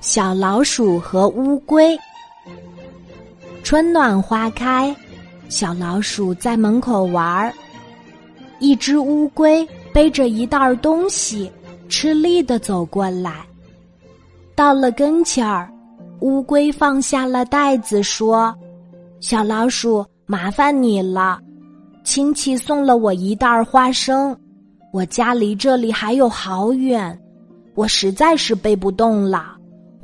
小老鼠和乌龟。春暖花开，小老鼠在门口玩儿。一只乌龟背着一袋东西，吃力的走过来。到了跟前儿，乌龟放下了袋子，说：“小老鼠，麻烦你了。亲戚送了我一袋花生，我家离这里还有好远，我实在是背不动了。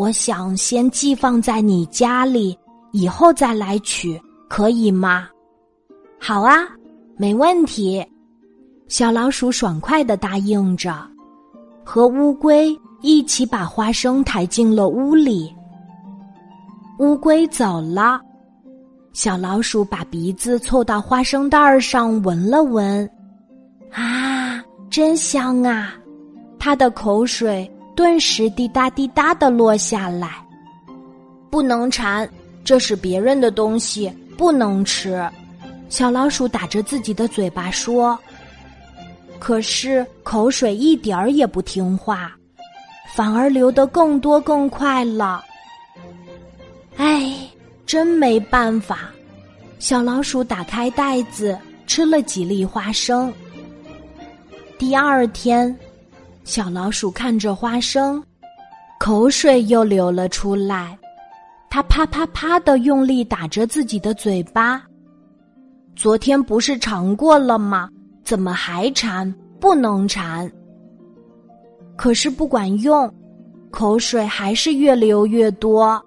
我想先寄放在你家里，以后再来取，可以吗？”“好啊，没问题。”小老鼠爽快的答应着，和乌龟一起把花生抬进了屋里。乌龟走了，小老鼠把鼻子凑到花生袋儿上闻了闻，啊，真香啊！它的口水顿时滴答滴答的落下来。不能馋，这是别人的东西，不能吃。小老鼠打着自己的嘴巴说。可是口水一点儿也不听话，反而流得更多更快了。哎，真没办法！小老鼠打开袋子，吃了几粒花生。第二天，小老鼠看着花生，口水又流了出来。它啪啪啪的用力打着自己的嘴巴。昨天不是尝过了吗？怎么还馋？不能馋。可是不管用，口水还是越流越多。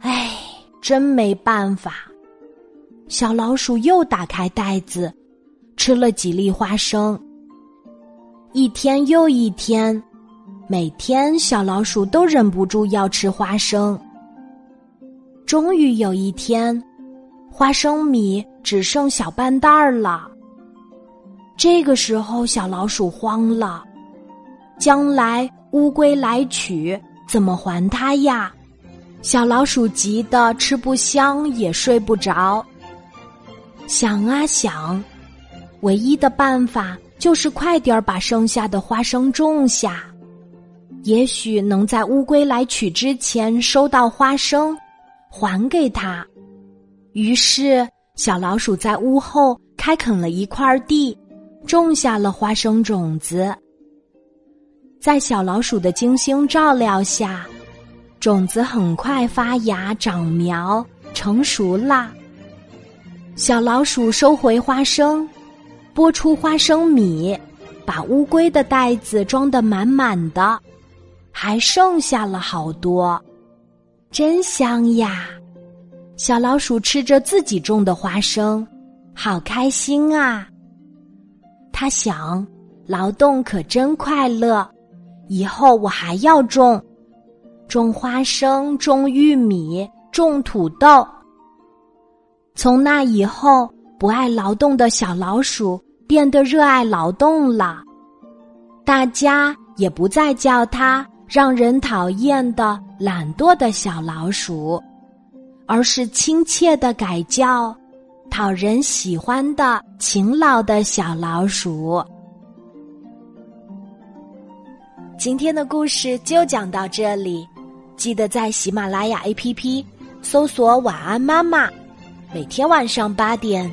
唉，真没办法。小老鼠又打开袋子，吃了几粒花生。一天又一天，每天小老鼠都忍不住要吃花生。终于有一天，花生米只剩小半袋儿了。这个时候，小老鼠慌了。将来乌龟来取，怎么还它呀？小老鼠急得吃不香，也睡不着。想啊想，唯一的办法就是快点儿把剩下的花生种下，也许能在乌龟来取之前收到花生，还给他。于是，小老鼠在屋后开垦了一块地。种下了花生种子，在小老鼠的精心照料下，种子很快发芽、长苗、成熟啦。小老鼠收回花生，剥出花生米，把乌龟的袋子装得满满的，还剩下了好多，真香呀！小老鼠吃着自己种的花生，好开心啊！他想，劳动可真快乐，以后我还要种，种花生，种玉米，种土豆。从那以后，不爱劳动的小老鼠变得热爱劳动了，大家也不再叫它让人讨厌的懒惰的小老鼠，而是亲切的改叫。讨人喜欢的勤劳的小老鼠。今天的故事就讲到这里，记得在喜马拉雅 APP 搜索“晚安妈妈”，每天晚上八点，